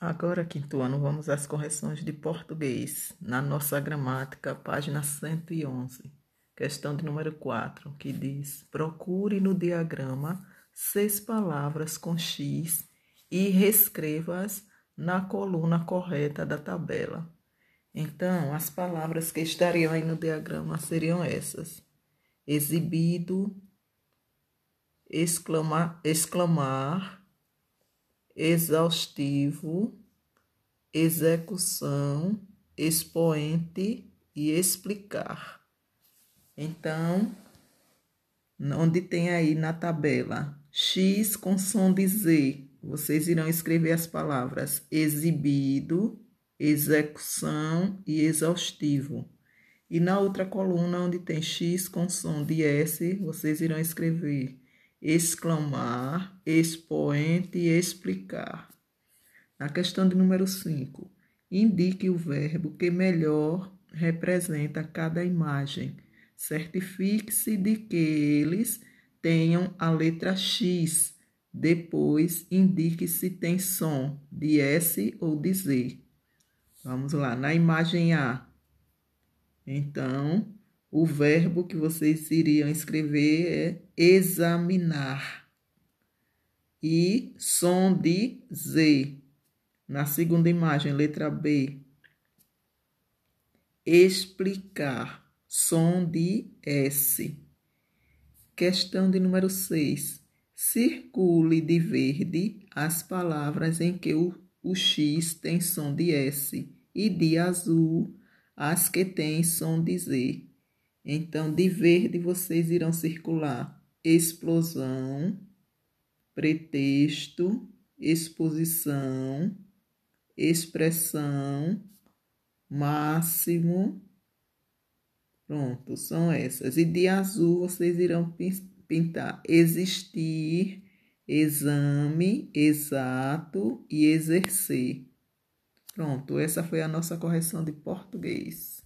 Agora, quinto ano, vamos às correções de português. Na nossa gramática, página 111, questão de número 4, que diz: Procure no diagrama seis palavras com X e reescreva-as na coluna correta da tabela. Então, as palavras que estariam aí no diagrama seriam essas: exibido, exclamar, exclamar exaustivo, execução, expoente e explicar. Então, onde tem aí na tabela X com som de Z, vocês irão escrever as palavras exibido, execução e exaustivo. E na outra coluna, onde tem X com som de S, vocês irão escrever exclamar, expoente e explicar. Na questão de número 5, indique o verbo que melhor representa cada imagem. Certifique-se de que eles tenham a letra X. Depois, indique se tem som de S ou de Z. Vamos lá, na imagem A. Então, o verbo que vocês iriam escrever é examinar. E som de Z. Na segunda imagem, letra B. Explicar. Som de S. Questão de número 6. Circule de verde as palavras em que o, o X tem som de S e de azul as que têm som de Z. Então, de verde vocês irão circular explosão, pretexto, exposição, expressão, máximo. Pronto, são essas. E de azul vocês irão pintar existir, exame, exato e exercer. Pronto, essa foi a nossa correção de português.